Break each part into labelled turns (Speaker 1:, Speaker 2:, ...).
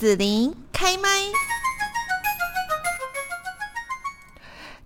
Speaker 1: 子琳开麦。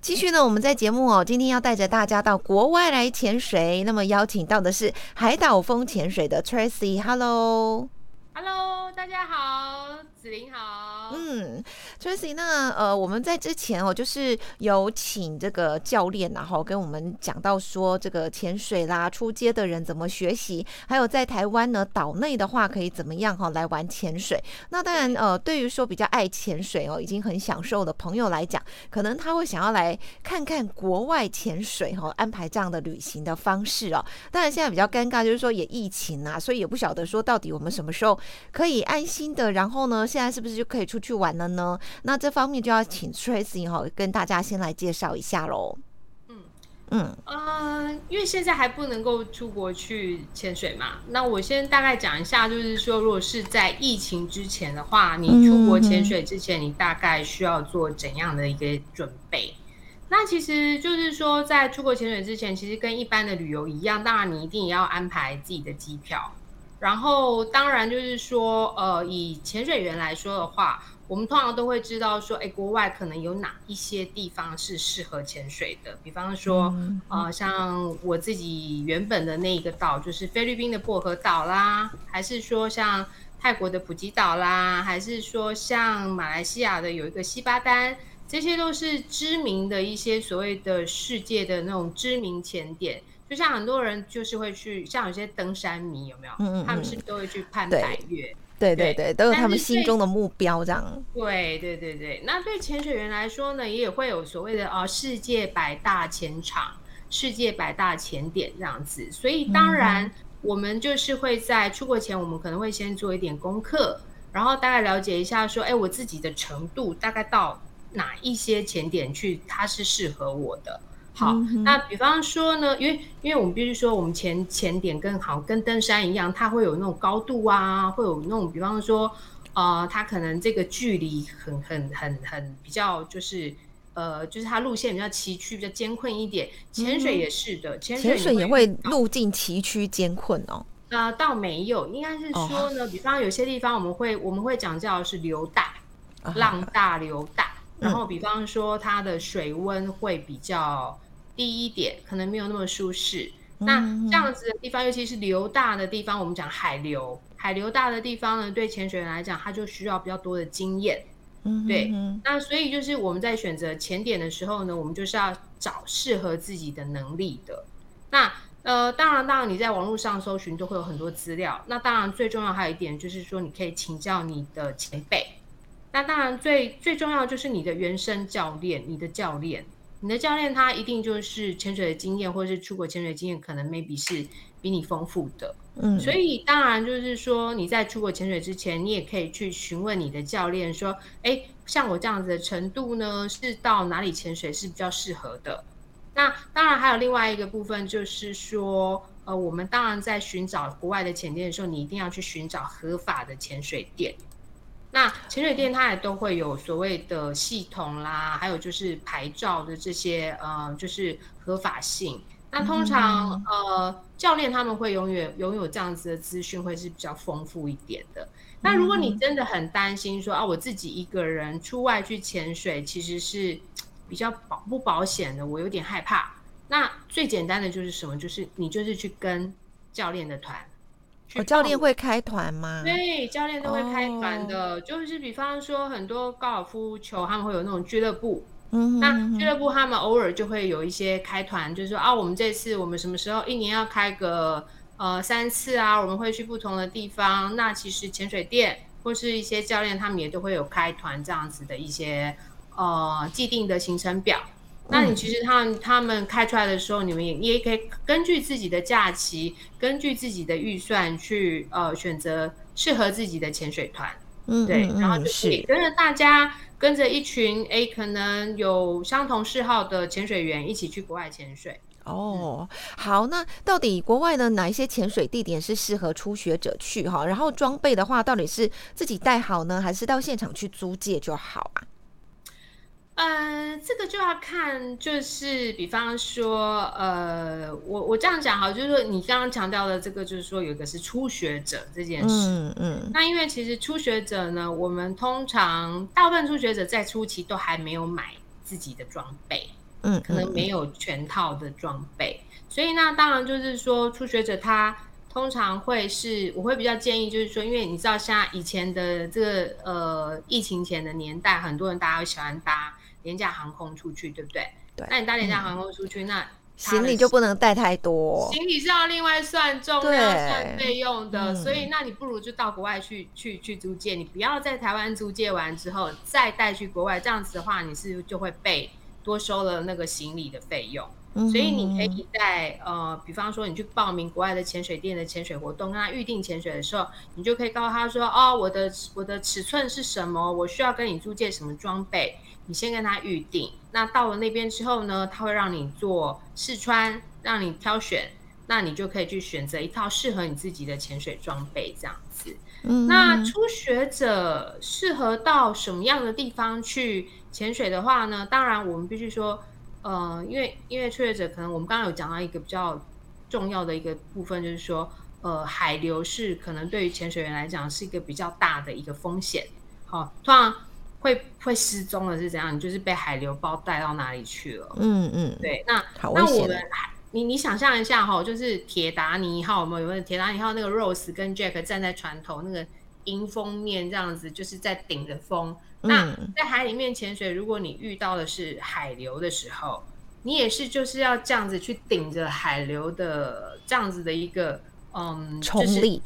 Speaker 1: 继续呢，我们在节目哦，今天要带着大家到国外来潜水。那么邀请到的是海岛风潜水的
Speaker 2: Tracy，Hello，Hello，大家好。子琳好，嗯
Speaker 1: ，Tracy，那呃，我们在之前哦，就是有请这个教练，然后跟我们讲到说，这个潜水啦，出街的人怎么学习，还有在台湾呢，岛内的话可以怎么样哈来玩潜水。那当然，呃，对于说比较爱潜水哦，已经很享受的朋友来讲，可能他会想要来看看国外潜水哈，安排这样的旅行的方式哦。当然，现在比较尴尬，就是说也疫情啊，所以也不晓得说到底我们什么时候可以安心的，然后呢？现在是不是就可以出去玩了呢？那这方面就要请 Tracy 哈跟大家先来介绍一下喽。
Speaker 2: 嗯嗯呃，因为现在还不能够出国去潜水嘛，那我先大概讲一下，就是说，如果是在疫情之前的话，你出国潜水之前，你大概需要做怎样的一个准备？那其实就是说，在出国潜水之前，其实跟一般的旅游一样，当然你一定也要安排自己的机票。然后，当然就是说，呃，以潜水员来说的话，我们通常都会知道说，哎，国外可能有哪一些地方是适合潜水的。比方说，呃，像我自己原本的那一个岛，就是菲律宾的薄荷岛啦，还是说像泰国的普吉岛啦，还是说像马来西亚的有一个西巴丹，这些都是知名的一些所谓的世界的那种知名潜点。就像很多人就是会去，像有些登山迷有没有？嗯嗯他们是不是都会去攀百越？
Speaker 1: 对对对，都有他们心中的目标这样。
Speaker 2: 对对对对，那对潜水员来说呢，也会有所谓的啊世界百大潜场、世界百大潜点这样子。所以当然，我们就是会在出国前，我们可能会先做一点功课，然后大概了解一下，说，哎，我自己的程度大概到哪一些潜点去，它是适合我的。好，那比方说呢，因为因为我们必须说，我们前前点更好，跟登山一样，它会有那种高度啊，会有那种，比方说，呃，它可能这个距离很很很很比较，就是呃，就是它路线比较崎岖，比较艰困一点。潜水也是的，潜
Speaker 1: 水也会路径崎岖艰困哦。
Speaker 2: 呃，倒没有，应该是说呢，比方有些地方我们会我们会讲叫是流大，浪大流大，然后比方说它的水温会比较。低一点可能没有那么舒适，那这样子的地方，尤其是流大的地方，我们讲海流，海流大的地方呢，对潜水员来讲，他就需要比较多的经验。嗯，对。那所以就是我们在选择潜点的时候呢，我们就是要找适合自己的能力的。那呃，当然，当然你在网络上搜寻都会有很多资料。那当然最重要还有一点就是说，你可以请教你的前辈。那当然最最重要就是你的原生教练，你的教练。你的教练他一定就是潜水的经验，或者是出国潜水经验，可能 maybe 是比你丰富的。嗯，所以当然就是说你在出国潜水之前，你也可以去询问你的教练说，哎，像我这样子的程度呢，是到哪里潜水是比较适合的？那当然还有另外一个部分，就是说，呃，我们当然在寻找国外的潜店的时候，你一定要去寻找合法的潜水店。那潜水店它也都会有所谓的系统啦，还有就是牌照的这些呃，就是合法性。那通常呃，教练他们会永远拥有这样子的资讯，会是比较丰富一点的。那如果你真的很担心说啊，我自己一个人出外去潜水，其实是比较保不保险的，我有点害怕。那最简单的就是什么？就是你就是去跟教练的团。
Speaker 1: 我教练会开团吗？
Speaker 2: 对，教练都会开团的。就是比方说，很多高尔夫球他们会有那种俱乐部，嗯，那俱乐部他们偶尔就会有一些开团，就是说啊，我们这次我们什么时候一年要开个呃三次啊？我们会去不同的地方。那其实潜水店或是一些教练他们也都会有开团这样子的一些呃既定的行程表。那你其实他他们开出来的时候，你们也你也可以根据自己的假期，根据自己的预算去呃选择适合自己的潜水团，嗯，对，然后就是跟着大家跟着一群诶可能有相同嗜好的潜水员一起去国外潜水。
Speaker 1: 哦，好，那到底国外的哪一些潜水地点是适合初学者去哈？然后装备的话，到底是自己带好呢，还是到现场去租借就好啊？
Speaker 2: 呃，这个就要看，就是比方说，呃，我我这样讲哈，就是说你刚刚强调的这个，就是说有一个是初学者这件事，嗯嗯。那因为其实初学者呢，我们通常大部分初学者在初期都还没有买自己的装备，嗯，可能没有全套的装备，所以那当然就是说初学者他。通常会是，我会比较建议，就是说，因为你知道，像以前的这个呃疫情前的年代，很多人大家会喜欢搭廉价航空出去，对不对？
Speaker 1: 对。
Speaker 2: 那你搭廉价航空出去，那
Speaker 1: 行李就不能带太多，
Speaker 2: 行李是要另外算重量、算费用的。所以，那你不如就到国外去去去租借，你不要在台湾租借完之后再带去国外，这样子的话，你是就会被多收了那个行李的费用。所以你可以在呃，比方说你去报名国外的潜水店的潜水活动，跟他预定潜水的时候，你就可以告诉他说：“哦，我的我的尺寸是什么？我需要跟你租借什么装备？你先跟他预定。那到了那边之后呢，他会让你做试穿，让你挑选，那你就可以去选择一套适合你自己的潜水装备，这样子。那初学者适合到什么样的地方去潜水的话呢？当然，我们必须说。呃，因为因为初学者可能我们刚刚有讲到一个比较重要的一个部分，就是说，呃，海流是可能对于潜水员来讲是一个比较大的一个风险。好，突然会会失踪的是怎样？你就是被海流包带到哪里去了？嗯嗯，对。那那我们你你想象一下哈，就是铁达尼号？有没有铁达尼号那个 Rose 跟 Jack 站在船头，那个迎风面这样子，就是在顶着风。那在海里面潜水，如果你遇到的是海流的时候，你也是就是要这样子去顶着海流的这样子的一个嗯
Speaker 1: 冲力，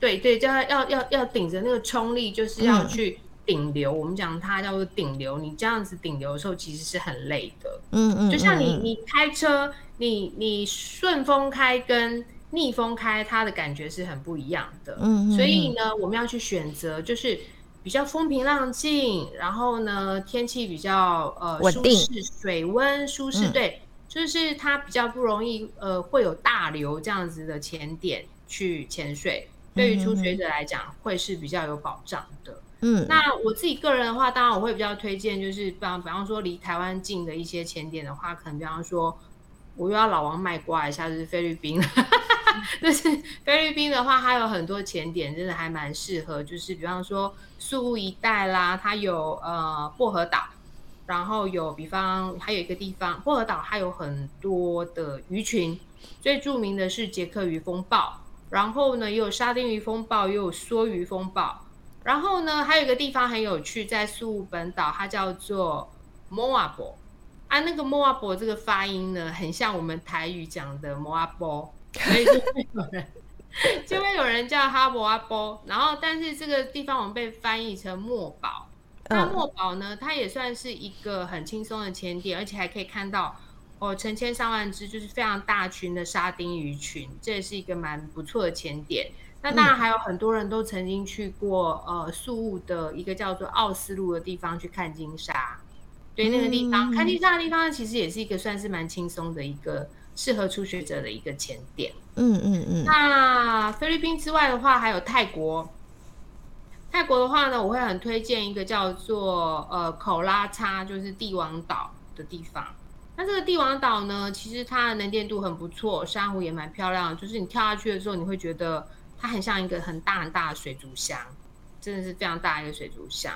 Speaker 2: 对对，就要要要要顶着那个冲力，就是要去顶流。我们讲它叫做顶流，你这样子顶流的时候其实是很累的。嗯嗯，就像你你开车，你你顺风开跟逆风开，它的感觉是很不一样的。嗯嗯，所以呢，我们要去选择就是。比较风平浪静，然后呢，天气比较呃舒适，水温舒适，对，就是它比较不容易呃会有大流这样子的潜点去潜水，对于初学者来讲会是比较有保障的。嗯，那我自己个人的话，当然我会比较推荐，就是比方比方说离台湾近的一些潜点的话，可能比方说我又要老王卖瓜一下，就是菲律宾。就是菲律宾的话，它有很多潜点，真的还蛮适合。就是比方说宿务一带啦，它有呃薄荷岛，然后有比方还有一个地方薄荷岛，它有很多的鱼群，最著名的是杰克鱼风暴，然后呢也有沙丁鱼风暴，也有梭鱼风暴，然后呢还有一个地方很有趣，在宿务本岛，它叫做摩阿波啊，那个摩阿波这个发音呢，很像我们台语讲的摩阿波。所以就会有人，就会有人叫哈勃阿波，然后但是这个地方我们被翻译成墨宝。那墨宝呢，它也算是一个很轻松的潜点，而且还可以看到哦成千上万只，就是非常大群的沙丁鱼群，这也是一个蛮不错的潜点。那当然还有很多人都曾经去过呃宿务的一个叫做奥斯陆的地方去看金沙，对那个地方看金沙的地方，其实也是一个算是蛮轻松的一个。适合初学者的一个前点。嗯嗯嗯。那菲律宾之外的话，还有泰国。泰国的话呢，我会很推荐一个叫做呃口拉叉，就是帝王岛的地方。那这个帝王岛呢，其实它的能见度很不错，珊瑚也蛮漂亮。就是你跳下去的时候，你会觉得它很像一个很大很大的水族箱，真的是非常大一个水族箱。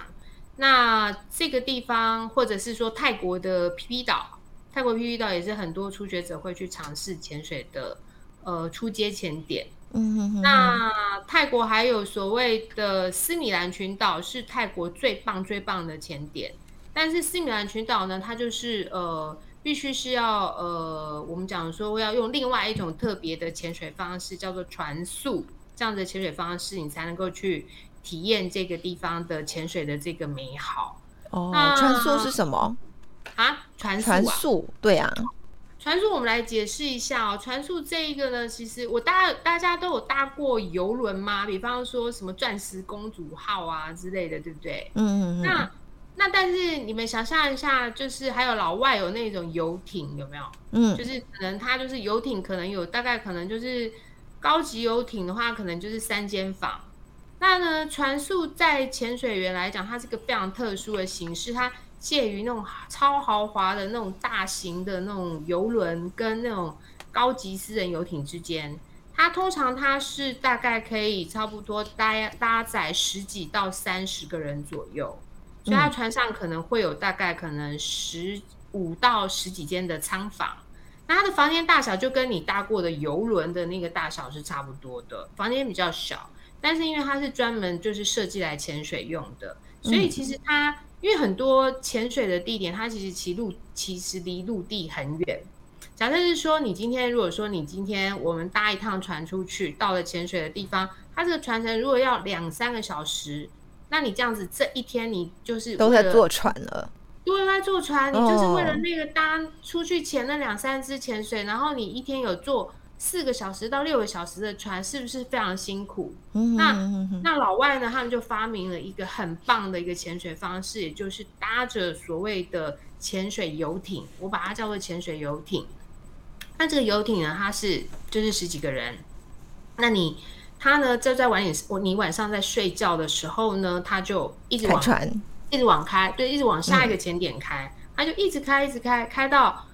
Speaker 2: 那这个地方，或者是说泰国的皮皮岛。泰国 P 岛也是很多初学者会去尝试潜水的，呃，初阶潜点。嗯哼哼。那泰国还有所谓的斯米兰群岛，是泰国最棒最棒的潜点。但是斯米兰群岛呢，它就是呃，必须是要呃，我们讲说要用另外一种特别的潜水方式，叫做船速这样的潜水方式，你才能够去体验这个地方的潜水的这个美好。
Speaker 1: 哦，船速是什么？
Speaker 2: 啊，传
Speaker 1: 传速对啊，
Speaker 2: 传速我们来解释一下哦。传速这一个呢，其实我大大家都有搭过游轮吗？比方说什么钻石公主号啊之类的，对不对？嗯嗯嗯。那那但是你们想象一下，就是还有老外有那种游艇，有没有？嗯，就是可能他就是游艇，可能有大概可能就是高级游艇的话，可能就是三间房。那呢，船速在潜水员来讲，它是个非常特殊的形式，它。介于那种超豪华的那种大型的那种游轮跟那种高级私人游艇之间。它通常它是大概可以差不多搭搭载十几到三十个人左右，所以它船上可能会有大概可能十五到十几间的舱房。那它的房间大小就跟你搭过的游轮的那个大小是差不多的，房间比较小，但是因为它是专门就是设计来潜水用的，所以其实它因为很多潜水的地点，它其实其陆其实离陆地很远。假设是说，你今天如果说你今天我们搭一趟船出去，到了潜水的地方，它这个船程如果要两三个小时，那你这样子这一天你就是
Speaker 1: 都在坐船了，
Speaker 2: 都在坐船，你就是为了那个搭出去潜那两三支潜水，然后你一天有坐四个小时到六个小时的船，是不是非常辛苦？那那老外呢，他们就发明了一个很棒的一个潜水方式，也就是搭着所谓的潜水游艇，我把它叫做潜水游艇。那这个游艇呢？它是就是十几个人。那你他呢？就在晚点我你晚上在睡觉的时候呢，他就一直往
Speaker 1: 船，
Speaker 2: 一直往开，对，一直往下一个前点开，他就一直开，一直开，开到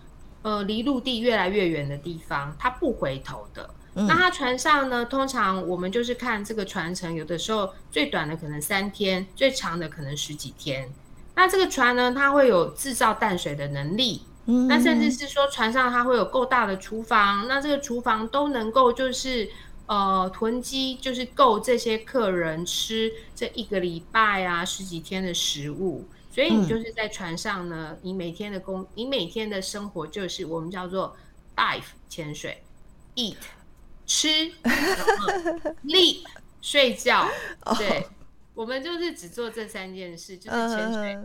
Speaker 2: 呃离陆地越来越远的地方，它不回头的。那它船上呢？通常我们就是看这个船程，有的时候最短的可能三天，最长的可能十几天。那这个船呢，它会有制造淡水的能力。那甚至是说船上它会有够大的厨房，那这个厨房都能够就是呃囤积，就是够这些客人吃这一个礼拜啊十几天的食物。所以你就是在船上呢，你每天的工，你每天的生活就是我们叫做 dive 潜水，eat 吃，sleep 睡觉。对，我们就是只做这三件事，就是潜水。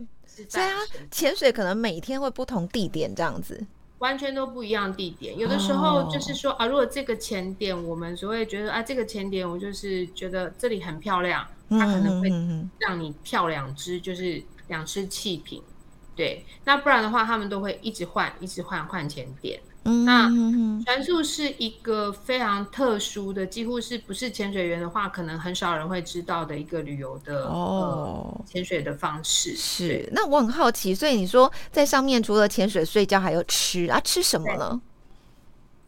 Speaker 1: 对啊，潜水可能每天会不同地点这样子，
Speaker 2: 完全都不一样地点。有的时候就是说啊，如果这个潜点我们所谓觉得啊，这个潜点我就是觉得这里很漂亮，它可能会让你跳两只，就是两只气瓶。对，那不然的话，他们都会一直换，一直换换钱点。那船速是一个非常特殊的，几乎是不是潜水员的话，可能很少人会知道的一个旅游的哦潜水的方式。
Speaker 1: 是，那我很好奇，所以你说在上面除了潜水、睡觉，还有吃啊？吃什么呢？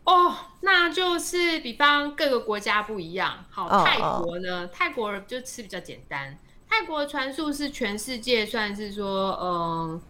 Speaker 2: 哦，那就是比方各个国家不一样。好，泰国呢，泰国就吃比较简单。泰国的船速是全世界算是说，嗯。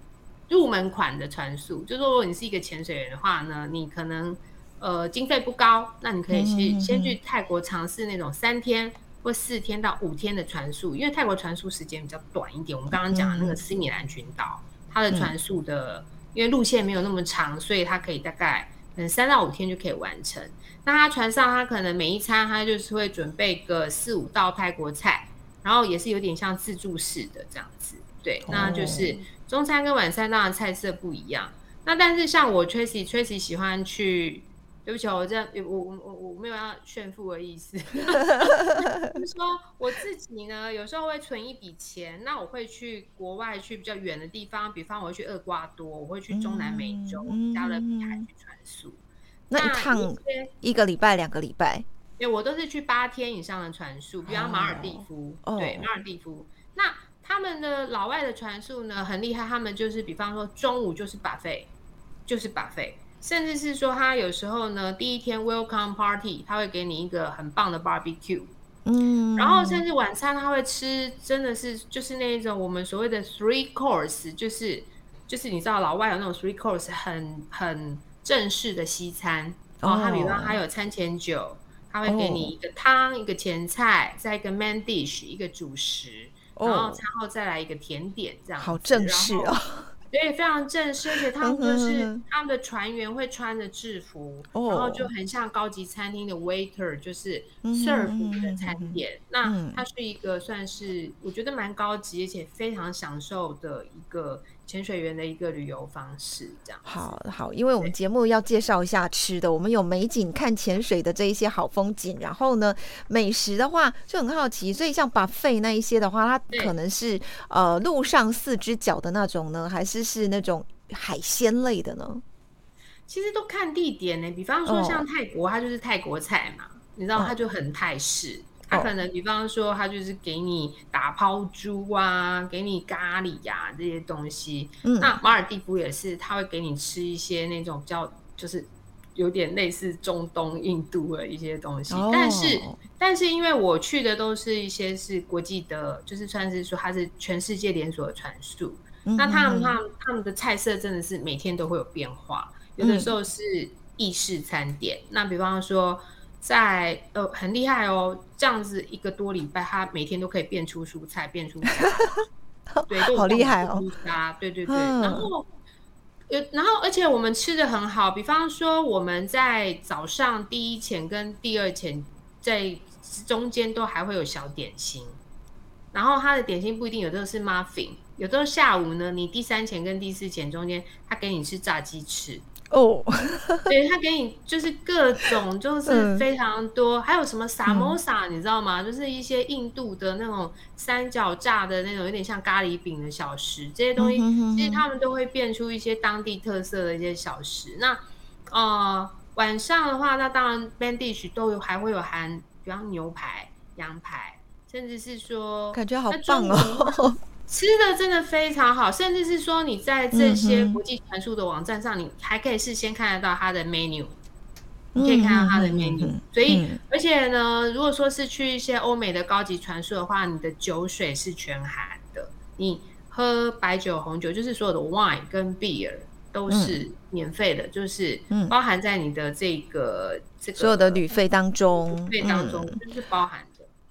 Speaker 2: 入门款的船速，就说如果你是一个潜水员的话呢，你可能呃经费不高，那你可以去先去泰国尝试那种三天或四天到五天的船速，因为泰国船速时间比较短一点。我们刚刚讲的那个斯米兰群岛，它的船速的因为路线没有那么长，所以它可以大概可能三到五天就可以完成。那它船上它可能每一餐它就是会准备个四五道泰国菜，然后也是有点像自助式的这样子。对，那就是。中餐跟晚餐当然菜色不一样，那但是像我 Tracy，Tracy 喜欢去，对不起，我这我我我我没有要炫富的意思，就是说我自己呢，有时候会存一笔钱，那我会去国外去比较远的地方，比方我会去厄瓜多，我会去中南美洲加勒比海去船宿，
Speaker 1: 那一趟一个礼拜两个礼拜，
Speaker 2: 对，我都是去八天以上的船宿，比方马尔蒂夫，对，马尔蒂夫，那。他们的老外的船宿呢很厉害，他们就是比方说中午就是把费，就是把费，甚至是说他有时候呢第一天 welcome party 他会给你一个很棒的 barbecue，嗯，然后甚至晚餐他会吃真的是就是那一种我们所谓的 three course，就是就是你知道老外有那种 three course 很很正式的西餐，然后他比方还有餐前酒，他会给你一个汤一个前菜再一个 main dish 一个主食。然后餐后再来一个甜点，这样
Speaker 1: 好正式哦。
Speaker 2: 对，非常正式，而且他们就是他们的船员会穿着制服，然后就很像高级餐厅的 waiter，就是 serve 的餐点。那它是一个算是我觉得蛮高级，而且非常享受的一个。潜水员的一个旅游方式，这样
Speaker 1: 好好，因为我们节目要介绍一下吃的，我们有美景看潜水的这一些好风景，然后呢，美食的话就很好奇，所以像把肺那一些的话，它可能是呃路上四只脚的那种呢，还是是那种海鲜类的呢？
Speaker 2: 其实都看地点呢，比方说像泰国，它就是泰国菜嘛，你知道它就很泰式。他可能比方说他就是给你打抛猪啊，给你咖喱呀这些东西。那马尔蒂夫也是，他会给你吃一些那种比较就是有点类似中东、印度的一些东西。但是但是因为我去的都是一些是国际的，就是算是说它是全世界连锁的传输。那他们他们他们的菜色真的是每天都会有变化，有的时候是意式餐点。那比方说。在呃很厉害哦，这样子一个多礼拜，他每天都可以变出蔬菜，变出 对，
Speaker 1: 好厉害哦，
Speaker 2: 对对对，然后呃，然后而且我们吃的很好，比方说我们在早上第一前跟第二前在中间都还会有小点心，然后他的点心不一定有的是 muffin，有的下午呢，你第三前跟第四前中间，他给你吃炸鸡翅。哦，对他给你就是各种就是非常多，还有什么萨摩萨，你知道吗？就是一些印度的那种三角炸的那种，有点像咖喱饼的小食，这些东西其实他们都会变出一些当地特色的一些小食。那呃晚上的话，那当然 band dish 都有还会有含，比方牛排、羊排，甚至是说
Speaker 1: 感觉好棒哦。
Speaker 2: 吃的真的非常好，甚至是说你在这些国际传输的网站上，你还可以事先看得到它的 menu，你可以看到它的 menu。所以，而且呢，如果说是去一些欧美的高级传输的话，你的酒水是全含的，你喝白酒、红酒，就是所有的 wine 跟 beer 都是免费的，就是包含在你的这个这个
Speaker 1: 所有的旅费当中，旅
Speaker 2: 费当中就是包含。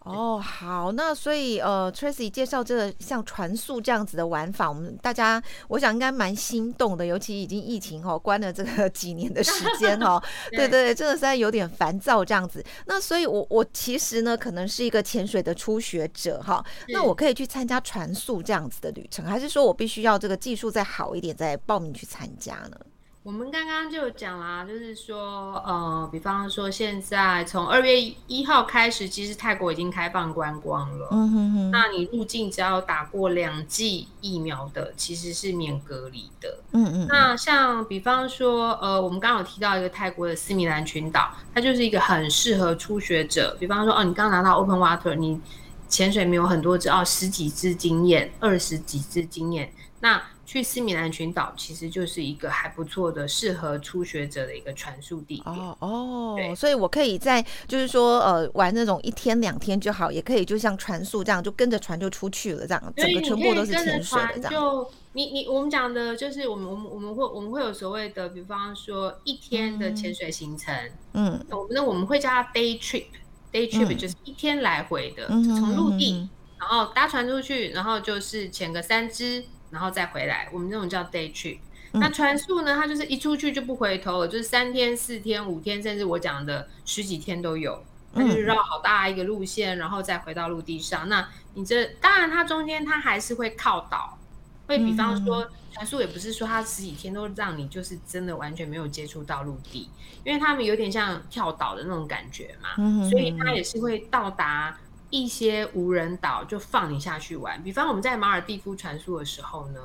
Speaker 1: 哦，好，那所以呃，Tracy 介绍这个像传速这样子的玩法，我们大家我想应该蛮心动的，尤其已经疫情哦关了这个 几年的时间哦，对对对，真的是有点烦躁这样子。那所以，我我其实呢，可能是一个潜水的初学者哈，那我可以去参加传速这样子的旅程，还是说我必须要这个技术再好一点再报名去参加呢？
Speaker 2: 我们刚刚就讲啦，就是说，呃，比方说现在从二月一号开始，其实泰国已经开放观光了。嗯哼哼。那你入境只要打过两剂疫苗的，其实是免隔离的。嗯嗯。那像比方说，呃，我们刚刚有提到一个泰国的斯米兰群岛，它就是一个很适合初学者。比方说，哦，你刚拿到 Open Water，你潜水没有很多只，哦，十几支经验，二十几支经验，那。去斯米兰群岛其实就是一个还不错的、适合初学者的一个传输地点。哦
Speaker 1: 哦，所以我可以在就是说呃玩那种一天两天就好，也可以就像船速这样，就跟着船就出去了这样，整个全部都是潜水的这样。
Speaker 2: 就你你我们讲的就是我们我们我们会我们会有所谓的，比方说一天的潜水行程。嗯，我们那我们会叫它 day trip，day trip 就是一天来回的，从陆地然后搭船出去，然后就是潜个三支。然后再回来，我们那种叫 day trip。那船速呢？它就是一出去就不回头了，就是三天、四天、五天，甚至我讲的十几天都有。它就是绕好大一个路线，然后再回到陆地上。那你这当然，它中间它还是会靠岛，会比方说船速也不是说它十几天都让你就是真的完全没有接触到陆地，因为他们有点像跳岛的那种感觉嘛，所以它也是会到达。一些无人岛就放你下去玩，比方我们在马尔蒂夫传输的时候呢，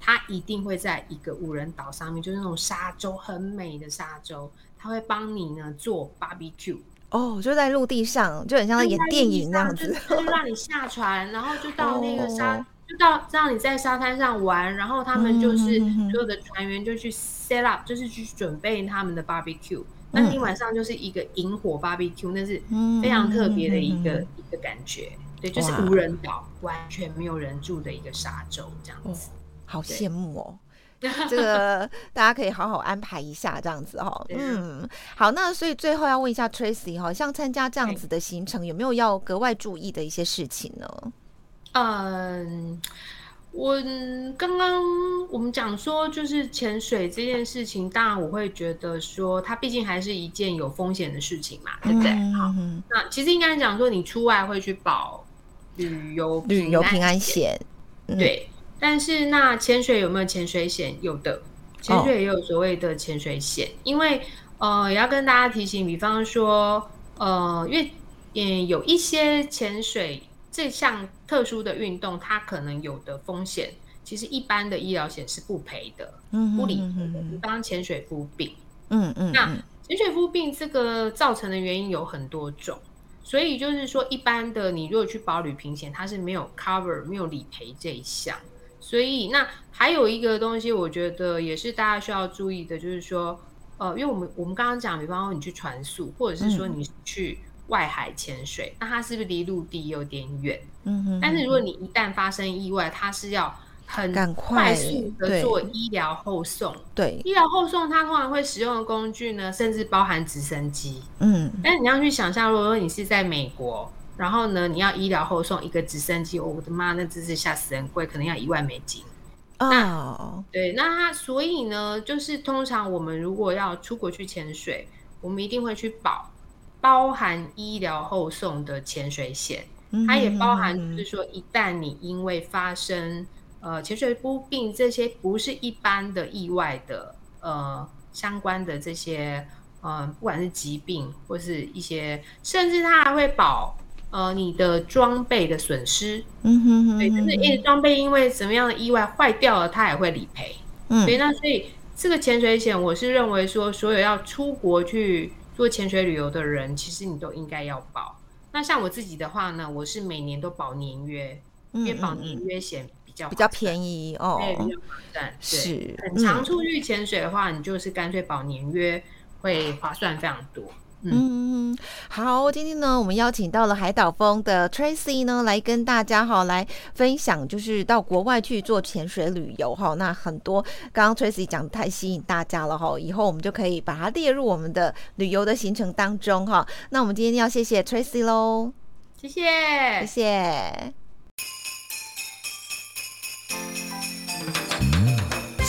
Speaker 2: 它一定会在一个无人岛上面，就是那种沙洲很美的沙洲，它会帮你呢做 barbecue。
Speaker 1: 哦，就在陆地上，就很像在演电影那样子，
Speaker 2: 就让你下船，然后就到那个沙，就到让你在沙滩上玩，然后他们就是所有的船员就去 set up，就是去准备他们的 barbecue。那天晚上就是一个萤火 barbecue，那是非常特别的一个一个感觉。对，就是无人岛，完全没有人住的一个沙洲，这样子。
Speaker 1: 好羡慕哦！这个大家可以好好安排一下，这样子哈。嗯，好，那所以最后要问一下 Tracy 哈，像参加这样子的行程，有没有要格外注意的一些事情呢？
Speaker 2: 嗯。我刚刚我们讲说，就是潜水这件事情，当然我会觉得说，它毕竟还是一件有风险的事情嘛，对不对？好，那其实应该讲说，你出外会去保旅游
Speaker 1: 旅游平安险，
Speaker 2: 对。但是那潜水有没有潜水险？有的，潜水也有所谓的潜水险，因为呃，也要跟大家提醒，比方说呃，因为嗯，有一些潜水。这项特殊的运动，它可能有的风险，其实一般的医疗险是不赔的，嗯不理赔的。比方潜水夫病，嗯嗯，那潜水夫病这个造成的原因有很多种。所以就是说，一般的你如果去保旅行险，它是没有 cover 没有理赔这一项。所以那还有一个东西，我觉得也是大家需要注意的，就是说，呃，因为我们我们刚刚讲，比方说你去船速，或者是说你去外海潜水，那它是不是离陆地有点远？嗯哼。但是如果你一旦发生意外，它是要很快速的做医疗后送。
Speaker 1: 对。
Speaker 2: 医疗后送，它通常会使用的工具呢，甚至包含直升机。嗯。但你要去想象，如果说你是在美国。然后呢，你要医疗后送一个直升机，我的妈，那真是吓死人贵，可能要一万美金。哦，对，那它所以呢，就是通常我们如果要出国去潜水，我们一定会去保包含医疗后送的潜水险，它也包含就是说，一旦你因为发生呃潜水不病这些不是一般的意外的呃相关的这些呃不管是疾病或是一些，甚至它还会保。呃，你的装备的损失，嗯哼哼，对，就是因为装备因为什么样的意外坏掉了，它也会理赔。嗯，所以那所以这个潜水险，我是认为说，所有要出国去做潜水旅游的人，其实你都应该要保。那像我自己的话呢，我是每年都保年约，因为保年约险比较
Speaker 1: 比较便宜哦，
Speaker 2: 对，比较划算。是，很常出去潜水的话，你就是干脆保年约，会划算非常多。
Speaker 1: 嗯，好，今天呢，我们邀请到了海岛风的 Tracy 呢，来跟大家哈来分享，就是到国外去做潜水旅游哈。那很多刚刚 Tracy 讲的太吸引大家了哈，以后我们就可以把它列入我们的旅游的行程当中哈。那我们今天要谢谢 Tracy 喽，
Speaker 2: 谢谢，
Speaker 1: 谢谢。